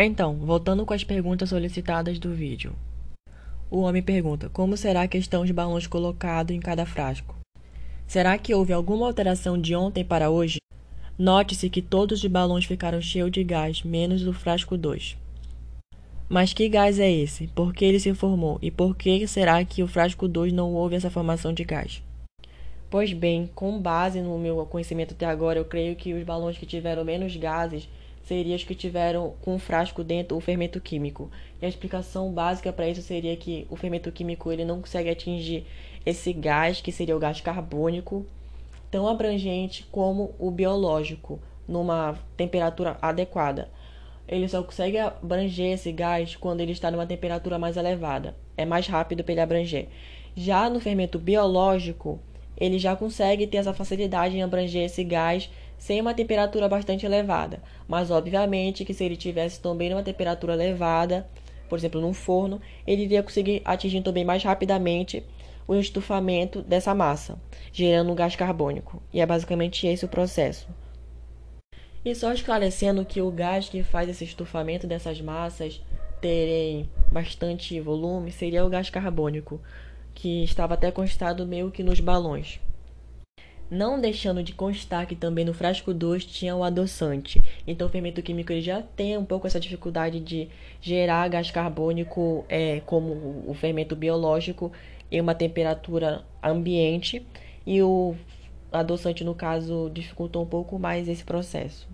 Então, voltando com as perguntas solicitadas do vídeo. O homem pergunta: Como será a questão de balões colocados em cada frasco? Será que houve alguma alteração de ontem para hoje? Note-se que todos os balões ficaram cheios de gás, menos o frasco 2. Mas que gás é esse? Por que ele se formou? E por que será que o frasco 2 não houve essa formação de gás? Pois bem, com base no meu conhecimento até agora, eu creio que os balões que tiveram menos gases seriam os que tiveram com o frasco dentro o fermento químico. E a explicação básica para isso seria que o fermento químico ele não consegue atingir esse gás, que seria o gás carbônico, tão abrangente como o biológico, numa temperatura adequada. Ele só consegue abranger esse gás quando ele está numa temperatura mais elevada. É mais rápido para ele abranger. Já no fermento biológico, ele já consegue ter essa facilidade em abranger esse gás sem uma temperatura bastante elevada. Mas, obviamente, que se ele tivesse também numa temperatura elevada, por exemplo, num forno, ele iria conseguir atingir também mais rapidamente o estufamento dessa massa, gerando um gás carbônico. E é basicamente esse o processo. E só esclarecendo que o gás que faz esse estufamento dessas massas terem bastante volume seria o gás carbônico, que estava até constado meio que nos balões. Não deixando de constar que também no frasco 2 tinha o adoçante. Então o fermento químico ele já tem um pouco essa dificuldade de gerar gás carbônico é, como o fermento biológico em uma temperatura ambiente e o adoçante no caso dificultou um pouco mais esse processo.